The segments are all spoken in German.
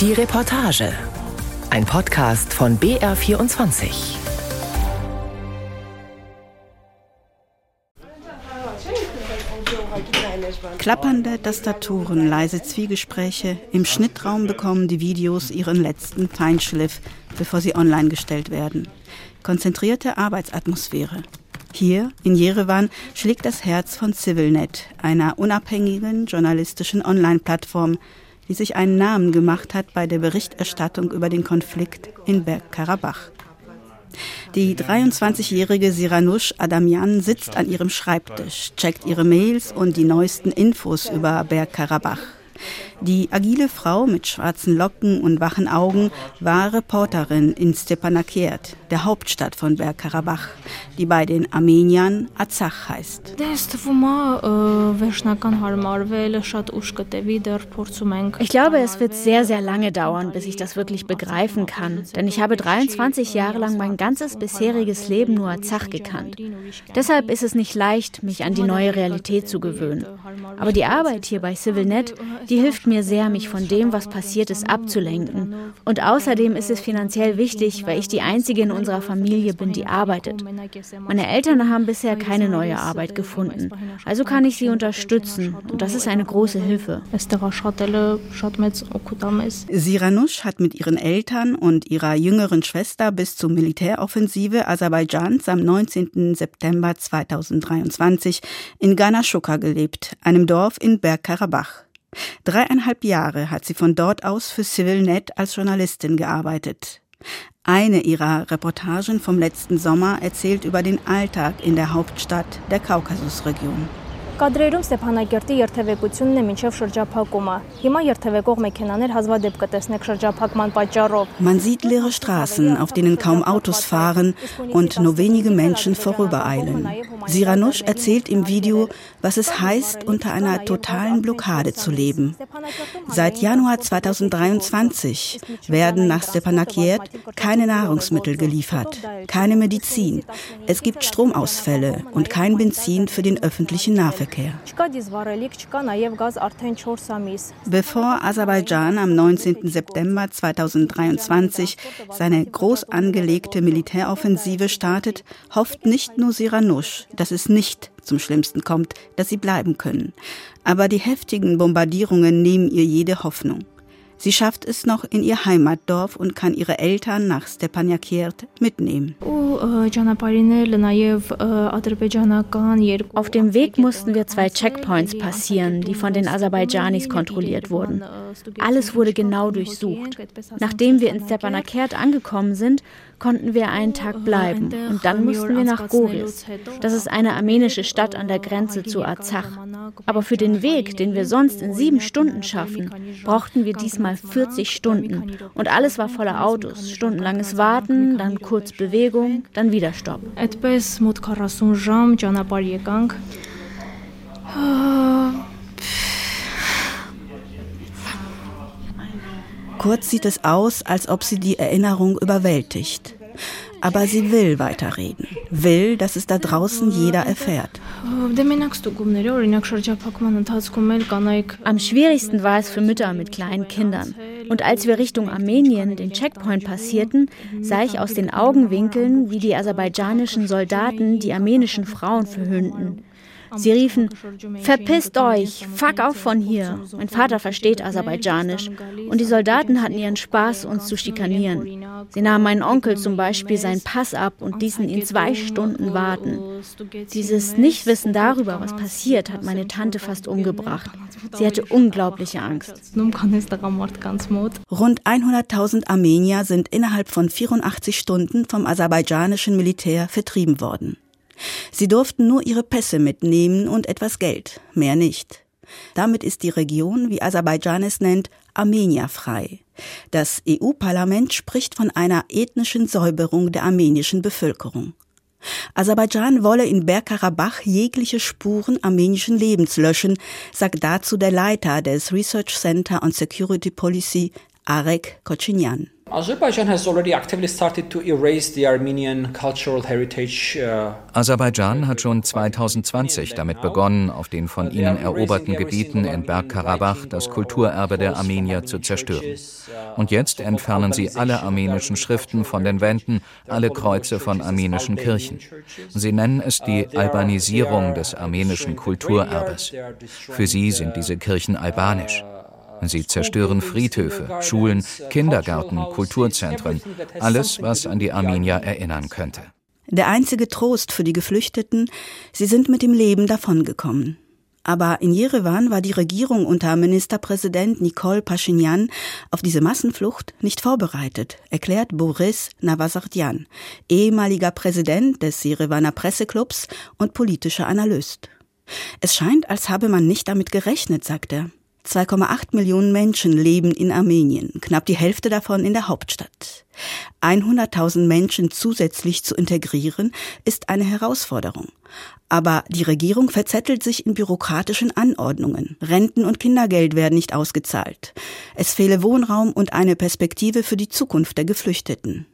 Die Reportage. Ein Podcast von BR24. Klappernde Tastaturen, leise Zwiegespräche. Im Schnittraum bekommen die Videos ihren letzten Feinschliff, bevor sie online gestellt werden. Konzentrierte Arbeitsatmosphäre. Hier in Jerewan schlägt das Herz von CivilNet, einer unabhängigen journalistischen Online-Plattform, die sich einen Namen gemacht hat bei der Berichterstattung über den Konflikt in Bergkarabach. Die 23-jährige Siranush Adamian sitzt an ihrem Schreibtisch, checkt ihre Mails und die neuesten Infos über Bergkarabach. Die agile Frau mit schwarzen Locken und wachen Augen war Reporterin in Stepanakert, der Hauptstadt von Bergkarabach, die bei den Armeniern Azach heißt. Ich glaube, es wird sehr, sehr lange dauern, bis ich das wirklich begreifen kann, denn ich habe 23 Jahre lang mein ganzes bisheriges Leben nur Azach gekannt. Deshalb ist es nicht leicht, mich an die neue Realität zu gewöhnen. Aber die Arbeit hier bei CivilNet, die hilft mir sehr, mich von dem, was passiert ist, abzulenken. Und außerdem ist es finanziell wichtig, weil ich die Einzige in unserer Familie bin, die arbeitet. Meine Eltern haben bisher keine neue Arbeit gefunden. Also kann ich sie unterstützen. Und das ist eine große Hilfe. Siranush hat mit ihren Eltern und ihrer jüngeren Schwester bis zur Militäroffensive Aserbaidschans am 19. September 2023 in Ganashuka gelebt, einem Dorf in Bergkarabach. Dreieinhalb Jahre hat sie von dort aus für CivilNet als Journalistin gearbeitet. Eine ihrer Reportagen vom letzten Sommer erzählt über den Alltag in der Hauptstadt der Kaukasusregion. Կադրերում Ստեփանակերտի երթևեկությունն է մինչև շրջափակումը։ Հիմա երթևեկող մեքենաներ հազվադեպ կտեսնեք շրջափակման պատճառով։ Man sieht leere Straßen, auf denen kaum Autos fahren und nur wenige Menschen vorübereilen. Siranush erzählt im Video, was es heißt, unter einer totalen Blockade zu leben. Seit Januar 2023 werden nach Stepanakiert keine Nahrungsmittel geliefert, keine Medizin. Es gibt Stromausfälle und kein Benzin für den öffentlichen Nahverkehr. Bevor Aserbaidschan am 19. September 2023 seine groß angelegte Militäroffensive startet, hofft nicht nur Siranush, dass es nicht zum Schlimmsten kommt, dass sie bleiben können. Aber die heftigen Bombardierungen nehmen ihr jede Hoffnung. Sie schafft es noch in ihr Heimatdorf und kann ihre Eltern nach Stepanakert mitnehmen. Auf dem Weg mussten wir zwei Checkpoints passieren, die von den Aserbaidschanis kontrolliert wurden. Alles wurde genau durchsucht. Nachdem wir in Stepanakert angekommen sind, konnten wir einen Tag bleiben und dann mussten wir nach Goris. Das ist eine armenische Stadt an der Grenze zu Arzach. Aber für den Weg, den wir sonst in sieben Stunden schaffen, brauchten wir diesmal 40 Stunden. Und alles war voller Autos. Stundenlanges Warten, dann kurz Bewegung, dann wieder Stopp. Kurz sieht es aus, als ob sie die Erinnerung überwältigt. Aber sie will weiterreden, will, dass es da draußen jeder erfährt. Am schwierigsten war es für Mütter mit kleinen Kindern. Und als wir Richtung Armenien den Checkpoint passierten, sah ich aus den Augenwinkeln, wie die aserbaidschanischen Soldaten die armenischen Frauen verhöhnten. Sie riefen, verpisst euch, fuck auf von hier. Mein Vater versteht Aserbaidschanisch. Und die Soldaten hatten ihren Spaß, uns zu schikanieren. Sie nahmen meinen Onkel zum Beispiel seinen Pass ab und ließen ihn zwei Stunden warten. Dieses Nichtwissen darüber, was passiert, hat meine Tante fast umgebracht. Sie hatte unglaubliche Angst. Rund 100.000 Armenier sind innerhalb von 84 Stunden vom aserbaidschanischen Militär vertrieben worden. Sie durften nur ihre Pässe mitnehmen und etwas Geld, mehr nicht. Damit ist die Region, wie Aserbaidschan es nennt, armenierfrei. Das EU-Parlament spricht von einer ethnischen Säuberung der armenischen Bevölkerung. Aserbaidschan wolle in Bergkarabach jegliche Spuren armenischen Lebens löschen, sagt dazu der Leiter des Research Center on Security Policy, Arek Kochinyan. Aserbaidschan has already actively started to erase the Armenian cultural heritage. Uh, Aserbaidschan hat schon 2020 damit begonnen, auf den von ihnen eroberten Gebieten in Bergkarabach das Kulturerbe der Armenier zu zerstören. Und jetzt entfernen sie alle armenischen Schriften von den Wänden, alle Kreuze von armenischen Kirchen. Sie nennen es die Albanisierung des armenischen Kulturerbes. Für sie sind diese Kirchen albanisch. Sie zerstören Friedhöfe, Schulen, Kindergärten, Kulturzentren, alles, was an die Armenier erinnern könnte. Der einzige Trost für die Geflüchteten, sie sind mit dem Leben davongekommen. Aber in Jerewan war die Regierung unter Ministerpräsident Nikol Pashinyan auf diese Massenflucht nicht vorbereitet, erklärt Boris Navasardian, ehemaliger Präsident des Jerewaner Presseclubs und politischer Analyst. Es scheint, als habe man nicht damit gerechnet, sagt er. 2,8 Millionen Menschen leben in Armenien, knapp die Hälfte davon in der Hauptstadt. 100.000 Menschen zusätzlich zu integrieren, ist eine Herausforderung. Aber die Regierung verzettelt sich in bürokratischen Anordnungen. Renten und Kindergeld werden nicht ausgezahlt. Es fehle Wohnraum und eine Perspektive für die Zukunft der Geflüchteten.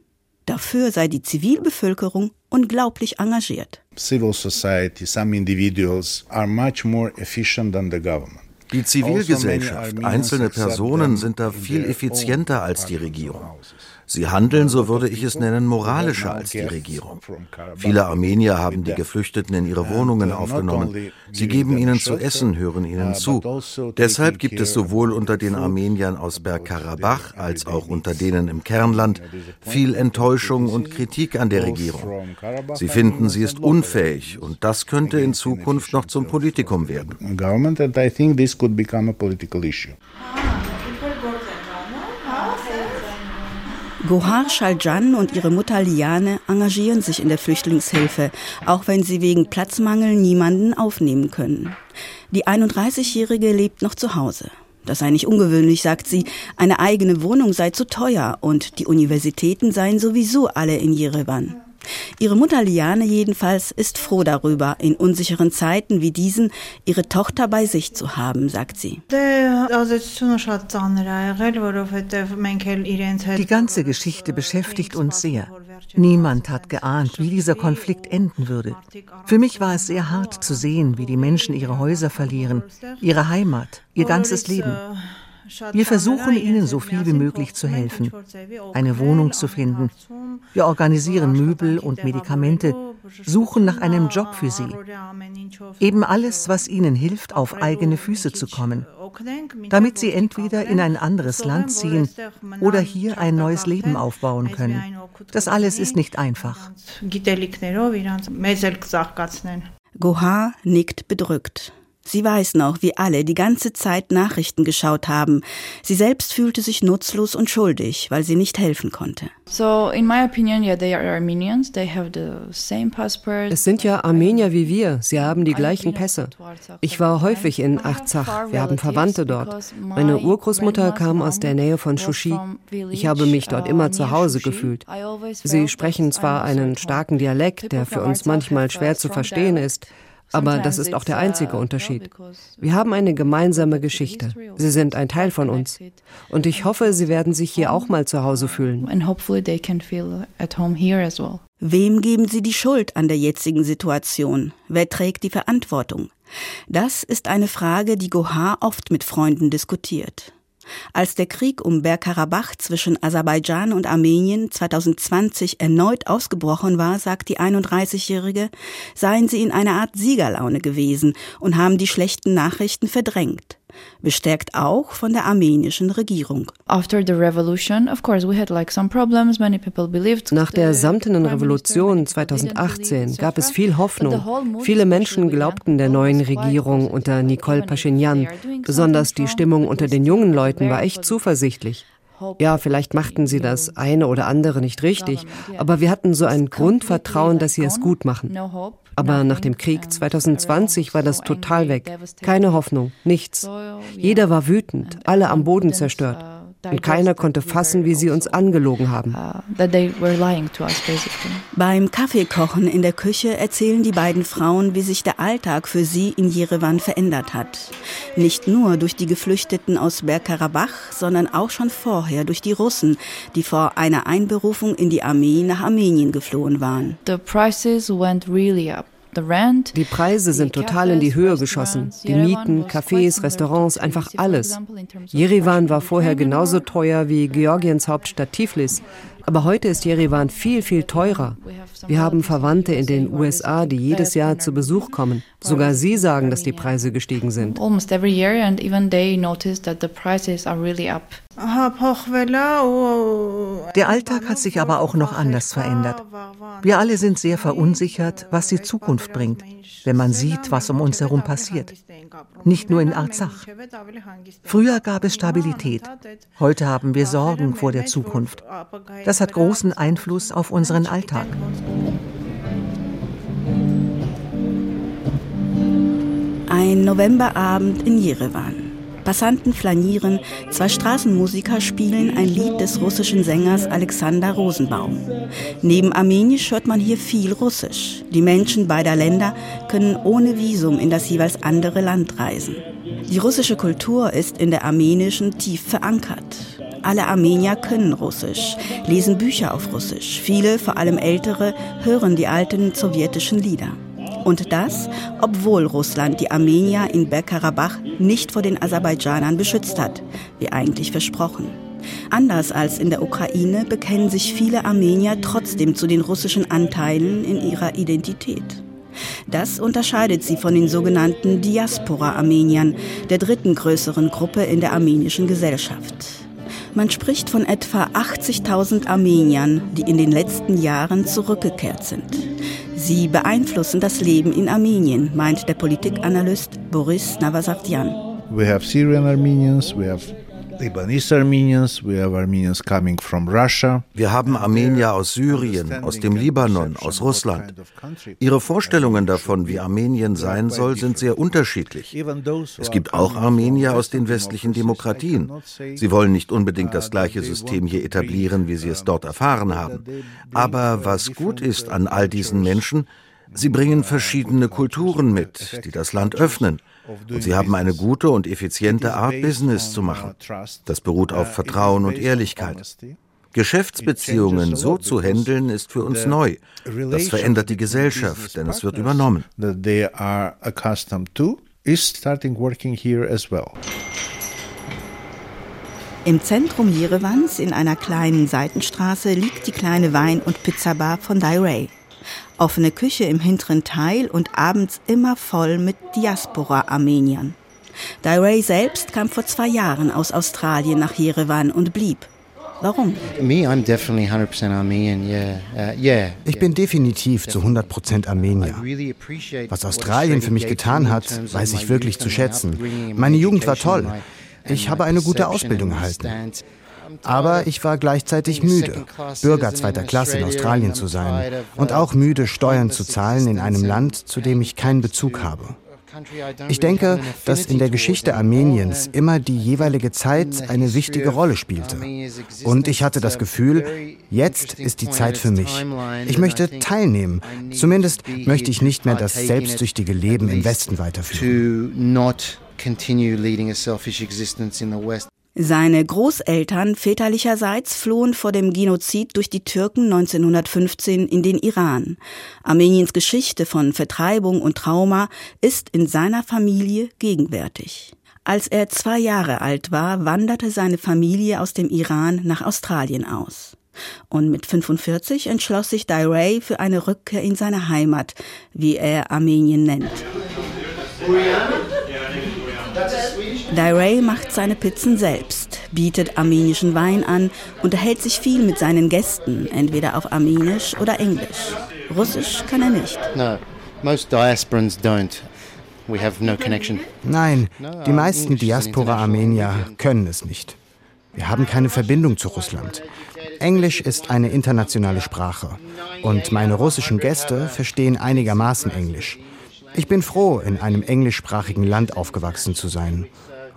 Dafür sei die Zivilbevölkerung unglaublich engagiert. Civil society, some individuals are much more efficient than the government. Die Zivilgesellschaft, einzelne Personen sind da viel effizienter als die Regierung. Sie handeln, so würde ich es nennen, moralischer als die Regierung. Viele Armenier haben die Geflüchteten in ihre Wohnungen aufgenommen. Sie geben ihnen zu essen, hören ihnen zu. Deshalb gibt es sowohl unter den Armeniern aus Bergkarabach als auch unter denen im Kernland viel Enttäuschung und Kritik an der Regierung. Sie finden, sie ist unfähig und das könnte in Zukunft noch zum Politikum werden. Gohar Shaljan und ihre Mutter Liane engagieren sich in der Flüchtlingshilfe, auch wenn sie wegen Platzmangel niemanden aufnehmen können. Die 31-Jährige lebt noch zu Hause. Das sei nicht ungewöhnlich, sagt sie. Eine eigene Wohnung sei zu teuer und die Universitäten seien sowieso alle in Jerewan. Ihre Mutter Liane jedenfalls ist froh darüber, in unsicheren Zeiten wie diesen ihre Tochter bei sich zu haben, sagt sie. Die ganze Geschichte beschäftigt uns sehr. Niemand hat geahnt, wie dieser Konflikt enden würde. Für mich war es sehr hart zu sehen, wie die Menschen ihre Häuser verlieren, ihre Heimat, ihr ganzes Leben. Wir versuchen ihnen so viel wie möglich zu helfen, eine Wohnung zu finden. Wir organisieren Möbel und Medikamente, suchen nach einem Job für sie. Eben alles, was ihnen hilft, auf eigene Füße zu kommen, damit sie entweder in ein anderes Land ziehen oder hier ein neues Leben aufbauen können. Das alles ist nicht einfach. Gohar nickt bedrückt. Sie weiß noch, wie alle die ganze Zeit Nachrichten geschaut haben. Sie selbst fühlte sich nutzlos und schuldig, weil sie nicht helfen konnte. Es sind ja Armenier wie wir. Sie haben die gleichen Pässe. Ich war häufig in Arzach. Wir haben Verwandte dort. Meine Urgroßmutter kam aus der Nähe von Shushi. Ich habe mich dort immer zu Hause gefühlt. Sie sprechen zwar einen starken Dialekt, der für uns manchmal schwer zu verstehen ist, aber das ist auch der einzige uh, Unterschied. Wir haben eine gemeinsame Geschichte. Sie sind ein Teil von uns. Und ich hoffe, Sie werden sich hier auch mal zu Hause fühlen. Wem geben Sie die Schuld an der jetzigen Situation? Wer trägt die Verantwortung? Das ist eine Frage, die Gohar oft mit Freunden diskutiert. Als der Krieg um Bergkarabach zwischen Aserbaidschan und Armenien 2020 erneut ausgebrochen war, sagt die 31-Jährige, seien sie in einer Art Siegerlaune gewesen und haben die schlechten Nachrichten verdrängt bestärkt auch von der armenischen Regierung. Nach der samtenen Revolution 2018 gab es viel Hoffnung. Viele Menschen glaubten der neuen Regierung unter Nicole Pashinyan. Besonders die Stimmung unter den jungen Leuten war echt zuversichtlich. Ja, vielleicht machten sie das eine oder andere nicht richtig, aber wir hatten so ein Grundvertrauen, dass sie es gut machen. Aber nach dem Krieg 2020 war das total weg. Keine Hoffnung, nichts. Jeder war wütend, alle am Boden zerstört. Und keiner konnte fassen, wie sie uns angelogen haben. Beim Kaffeekochen in der Küche erzählen die beiden Frauen, wie sich der Alltag für sie in Jerewan verändert hat. Nicht nur durch die Geflüchteten aus Bergkarabach, sondern auch schon vorher durch die Russen, die vor einer Einberufung in die Armee nach Armenien geflohen waren. The prices went really up. Die Preise sind total in die Höhe geschossen. Die Mieten, Cafés, Restaurants, einfach alles. Jerewan war vorher genauso teuer wie Georgiens Hauptstadt Tiflis. Aber heute ist Jerewan viel, viel teurer. Wir haben Verwandte in den USA, die jedes Jahr zu Besuch kommen. Sogar sie sagen, dass die Preise gestiegen sind. Almost every year and even they notice that the prices are really up. Der Alltag hat sich aber auch noch anders verändert. Wir alle sind sehr verunsichert, was die Zukunft bringt, wenn man sieht, was um uns herum passiert. Nicht nur in Arzach. Früher gab es Stabilität. Heute haben wir Sorgen vor der Zukunft. Das hat großen Einfluss auf unseren Alltag. Ein Novemberabend in Jerewan. Passanten flanieren, zwei Straßenmusiker spielen ein Lied des russischen Sängers Alexander Rosenbaum. Neben Armenisch hört man hier viel Russisch. Die Menschen beider Länder können ohne Visum in das jeweils andere Land reisen. Die russische Kultur ist in der armenischen tief verankert. Alle Armenier können Russisch, lesen Bücher auf Russisch. Viele, vor allem ältere, hören die alten sowjetischen Lieder. Und das, obwohl Russland die Armenier in Bergkarabach nicht vor den Aserbaidschanern beschützt hat, wie eigentlich versprochen. Anders als in der Ukraine bekennen sich viele Armenier trotzdem zu den russischen Anteilen in ihrer Identität. Das unterscheidet sie von den sogenannten Diaspora-Armeniern, der dritten größeren Gruppe in der armenischen Gesellschaft. Man spricht von etwa 80.000 Armeniern, die in den letzten Jahren zurückgekehrt sind. Sie beeinflussen das Leben in Armenien, meint der Politikanalyst Boris Navasartian. We have Syrian Armenians, we have Lebanese Armenians, we have Armenians coming from Russia. Wir haben Armenier aus Syrien, aus dem Libanon, aus Russland. Ihre Vorstellungen davon, wie Armenien sein soll, sind sehr unterschiedlich. Es gibt auch Armenier aus den westlichen Demokratien. Sie wollen nicht unbedingt das gleiche System hier etablieren, wie sie es dort erfahren haben. Aber was gut ist an all diesen Menschen, sie bringen verschiedene Kulturen mit, die das Land öffnen. Und sie haben eine gute und effiziente Art, Business zu machen. Das beruht auf Vertrauen und Ehrlichkeit. Geschäftsbeziehungen so zu handeln, ist für uns neu. Das verändert die Gesellschaft, denn es wird übernommen. Im Zentrum Jerevans, in einer kleinen Seitenstraße, liegt die kleine Wein- und Pizzabar von Dairay offene Küche im hinteren Teil und abends immer voll mit Diaspora-Armeniern. Dairay selbst kam vor zwei Jahren aus Australien nach Jerewan und blieb. Warum? Uh, ich bin definitiv zu 100% Armenier. Was Australien für mich getan hat, weiß ich wirklich zu schätzen. Meine Jugend war toll. Ich habe eine gute Ausbildung erhalten. Aber ich war gleichzeitig müde, Bürger zweiter Klasse in Australien zu sein und auch müde, Steuern zu zahlen in einem Land, zu dem ich keinen Bezug habe. Ich denke, dass in der Geschichte Armeniens immer die jeweilige Zeit eine wichtige Rolle spielte. Und ich hatte das Gefühl, jetzt ist die Zeit für mich. Ich möchte teilnehmen. Zumindest möchte ich nicht mehr das selbstsüchtige Leben im Westen weiterführen. Seine Großeltern väterlicherseits flohen vor dem Genozid durch die Türken 1915 in den Iran. Armeniens Geschichte von Vertreibung und Trauma ist in seiner Familie gegenwärtig. Als er zwei Jahre alt war, wanderte seine Familie aus dem Iran nach Australien aus. Und mit 45 entschloss sich Dairay für eine Rückkehr in seine Heimat, wie er Armenien nennt. Dairay macht seine Pizzen selbst, bietet armenischen Wein an, unterhält sich viel mit seinen Gästen, entweder auf Armenisch oder Englisch. Russisch kann er nicht. No, most diasporans don't. We have no connection. Nein, die meisten Diaspora-Armenier können es nicht. Wir haben keine Verbindung zu Russland. Englisch ist eine internationale Sprache und meine russischen Gäste verstehen einigermaßen Englisch. Ich bin froh, in einem englischsprachigen Land aufgewachsen zu sein.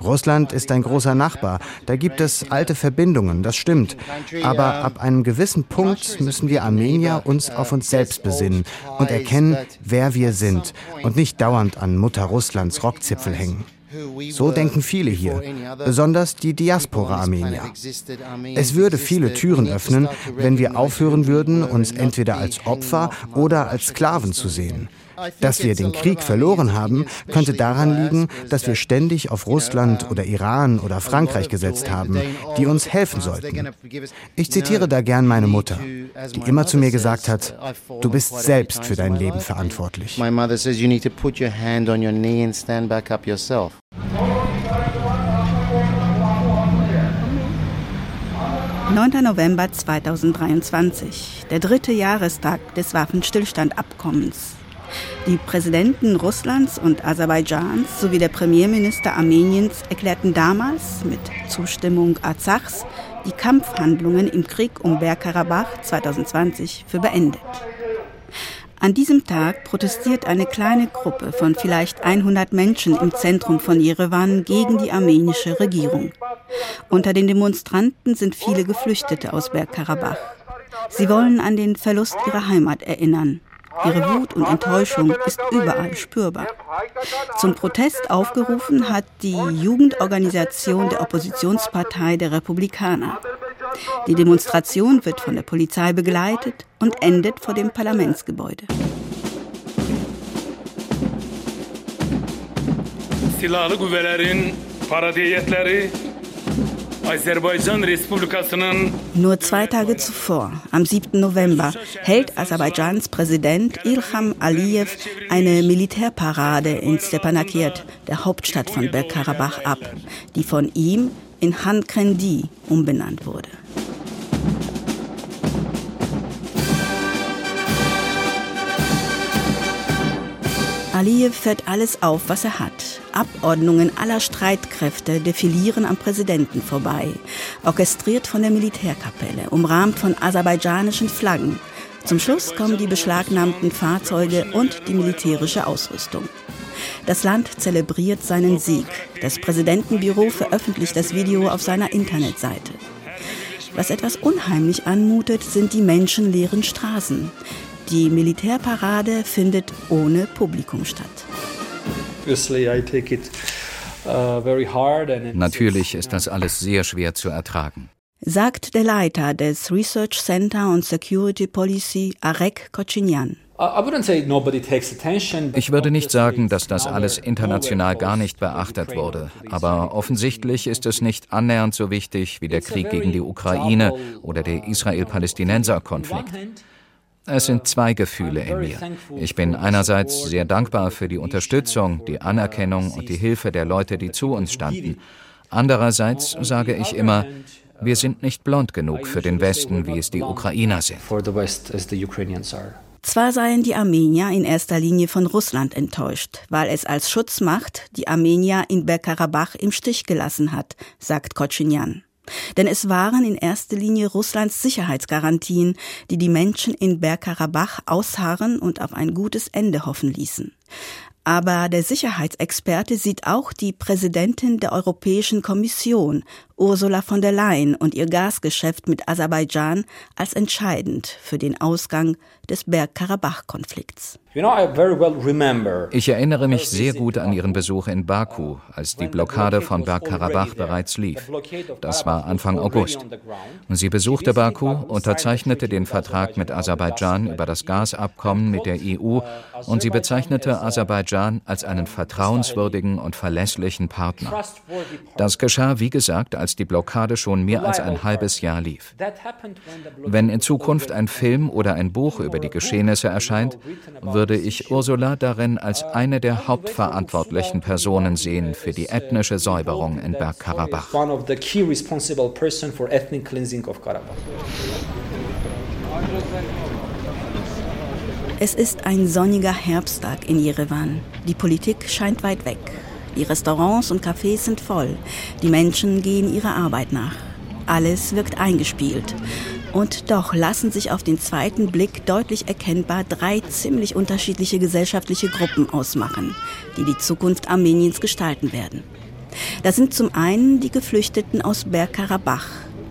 Russland ist ein großer Nachbar, da gibt es alte Verbindungen, das stimmt. Aber ab einem gewissen Punkt müssen wir Armenier uns auf uns selbst besinnen und erkennen, wer wir sind und nicht dauernd an Mutter Russlands Rockzipfel hängen. So denken viele hier, besonders die Diaspora-Armenier. Es würde viele Türen öffnen, wenn wir aufhören würden, uns entweder als Opfer oder als Sklaven zu sehen. Dass wir den Krieg verloren haben, könnte daran liegen, dass wir ständig auf Russland oder Iran oder Frankreich gesetzt haben, die uns helfen sollten. Ich zitiere da gern meine Mutter, die immer zu mir gesagt hat, du bist selbst für dein Leben verantwortlich. My mother says you need to put your hand on your knee and stand back up yourself. »9. November 2023, der dritte Jahrestag des Waffenstillstandabkommens. Die Präsidenten Russlands und Aserbaidschans sowie der Premierminister Armeniens erklärten damals mit Zustimmung Arzachs die Kampfhandlungen im Krieg um Bergkarabach 2020 für beendet. An diesem Tag protestiert eine kleine Gruppe von vielleicht 100 Menschen im Zentrum von Jerewan gegen die armenische Regierung. Unter den Demonstranten sind viele Geflüchtete aus Bergkarabach. Sie wollen an den Verlust ihrer Heimat erinnern. Ihre Wut und Enttäuschung ist überall spürbar. Zum Protest aufgerufen hat die Jugendorganisation der Oppositionspartei der Republikaner. Die Demonstration wird von der Polizei begleitet und endet vor dem Parlamentsgebäude. Silahlı güvelerin paradiyetleri nur zwei Tage zuvor, am 7. November, hält Aserbaidschans Präsident Ilham Aliyev eine Militärparade in Stepanakert, der Hauptstadt von Bergkarabach, ab, die von ihm in Han Krendi umbenannt wurde. Aliyev fährt alles auf, was er hat. Abordnungen aller Streitkräfte defilieren am Präsidenten vorbei, orchestriert von der Militärkapelle, umrahmt von aserbaidschanischen Flaggen. Zum Schluss kommen die beschlagnahmten Fahrzeuge und die militärische Ausrüstung. Das Land zelebriert seinen Sieg. Das Präsidentenbüro veröffentlicht das Video auf seiner Internetseite. Was etwas unheimlich anmutet, sind die menschenleeren Straßen. Die Militärparade findet ohne Publikum statt. Uh, Natürlich ist das alles sehr schwer zu ertragen. Sagt der Leiter des Research Center on Security Policy, Arek Kochinyan. Ich würde nicht sagen, dass das alles international gar nicht beachtet wurde, aber offensichtlich ist es nicht annähernd so wichtig wie der Krieg gegen die Ukraine oder der Israel-Palästinenser-Konflikt. Es sind zwei Gefühle in mir. Ich bin einerseits sehr dankbar für die Unterstützung, die Anerkennung und die Hilfe der Leute, die zu uns standen. Andererseits sage ich immer, wir sind nicht blond genug für den Westen, wie es die Ukrainer sind. Zwar seien die Armenier in erster Linie von Russland enttäuscht, weil es als Schutzmacht die Armenier in Bergkarabach im Stich gelassen hat, sagt Kochinyan. Denn es waren in erster Linie Russlands Sicherheitsgarantien, die die Menschen in Bergkarabach ausharren und auf ein gutes Ende hoffen ließen. Aber der Sicherheitsexperte sieht auch die Präsidentin der Europäischen Kommission, Ursula von der Leyen, und ihr Gasgeschäft mit Aserbaidschan als entscheidend für den Ausgang des Bergkarabach-Konflikts. Ich erinnere mich sehr gut an Ihren Besuch in Baku, als die Blockade von Bergkarabach bereits lief. Das war Anfang August. Sie besuchte Baku, unterzeichnete den Vertrag mit Aserbaidschan über das Gasabkommen mit der EU und sie bezeichnete Aserbaidschan als einen vertrauenswürdigen und verlässlichen Partner. Das geschah, wie gesagt, als die Blockade schon mehr als ein halbes Jahr lief. Wenn in Zukunft ein Film oder ein Buch über die Geschehnisse erscheint, würde ich Ursula darin als eine der hauptverantwortlichen Personen sehen für die ethnische Säuberung in Bergkarabach. Es ist ein sonniger Herbsttag in Jerewan. Die Politik scheint weit weg. Die Restaurants und Cafés sind voll. Die Menschen gehen ihrer Arbeit nach. Alles wirkt eingespielt. Und doch lassen sich auf den zweiten Blick deutlich erkennbar drei ziemlich unterschiedliche gesellschaftliche Gruppen ausmachen, die die Zukunft Armeniens gestalten werden. Das sind zum einen die Geflüchteten aus Bergkarabach,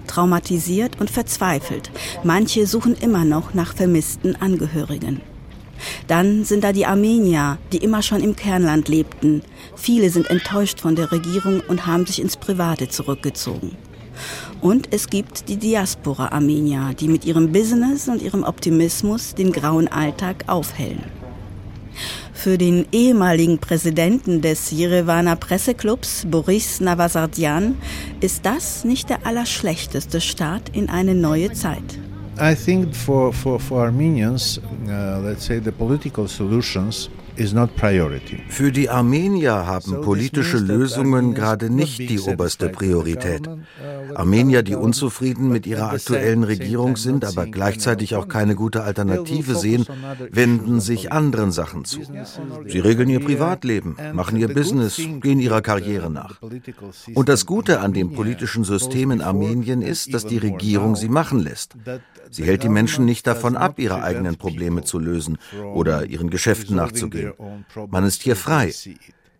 traumatisiert und verzweifelt. Manche suchen immer noch nach vermissten Angehörigen. Dann sind da die Armenier, die immer schon im Kernland lebten. Viele sind enttäuscht von der Regierung und haben sich ins Private zurückgezogen. Und es gibt die Diaspora-Armenier, die mit ihrem Business und ihrem Optimismus den grauen Alltag aufhellen. Für den ehemaligen Präsidenten des Jerewaner Presseclubs, Boris Navasardian, ist das nicht der allerschlechteste Start in eine neue Zeit. I think for, for, for Armenians, uh, let's say the political solutions für die Armenier haben politische Lösungen gerade nicht die oberste Priorität. Uh, Armenier, die unzufrieden mit ihrer aktuellen Regierung sind, aber gleichzeitig auch keine gute Alternative sehen, wenden sich anderen Sachen zu. Sie regeln ihr Privatleben, machen ihr Business, gehen ihrer Karriere nach. Und das Gute an dem politischen System in Armenien ist, dass die Regierung sie machen lässt. Sie hält die Menschen nicht davon ab, ihre eigenen Probleme zu lösen oder ihren Geschäften nachzugehen. Man ist hier frei.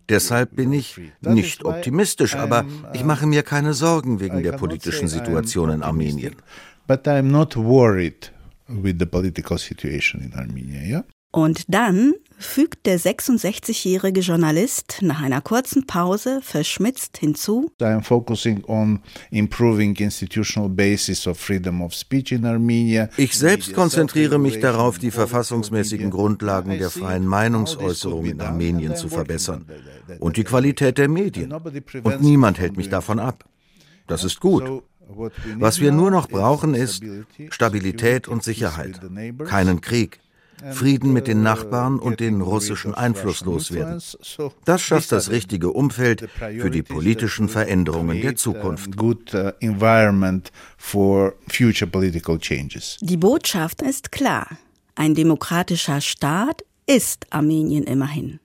Deshalb bin ich nicht optimistisch, aber ich mache mir keine Sorgen wegen der politischen Situation in Armenien. But I'm not worried with the political situation in Armenia, yeah? Und dann fügt der 66-jährige Journalist nach einer kurzen Pause verschmitzt hinzu. I am focusing on improving institutional basis of freedom of speech in Armenia. Ich selbst konzentriere mich darauf, die verfassungsmäßigen Grundlagen der freien Meinungsäußerung in Armenien zu verbessern und die Qualität der Medien. Und niemand hält mich davon ab. Das ist gut. Was wir nur noch brauchen, ist Stabilität und Sicherheit, keinen Krieg. Frieden mit den Nachbarn und den russischen Einfluss loswerden. Das schafft das richtige Umfeld für die politischen Veränderungen der Zukunft. Die Botschaft ist klar. Ein demokratischer Staat ist Armenien immerhin.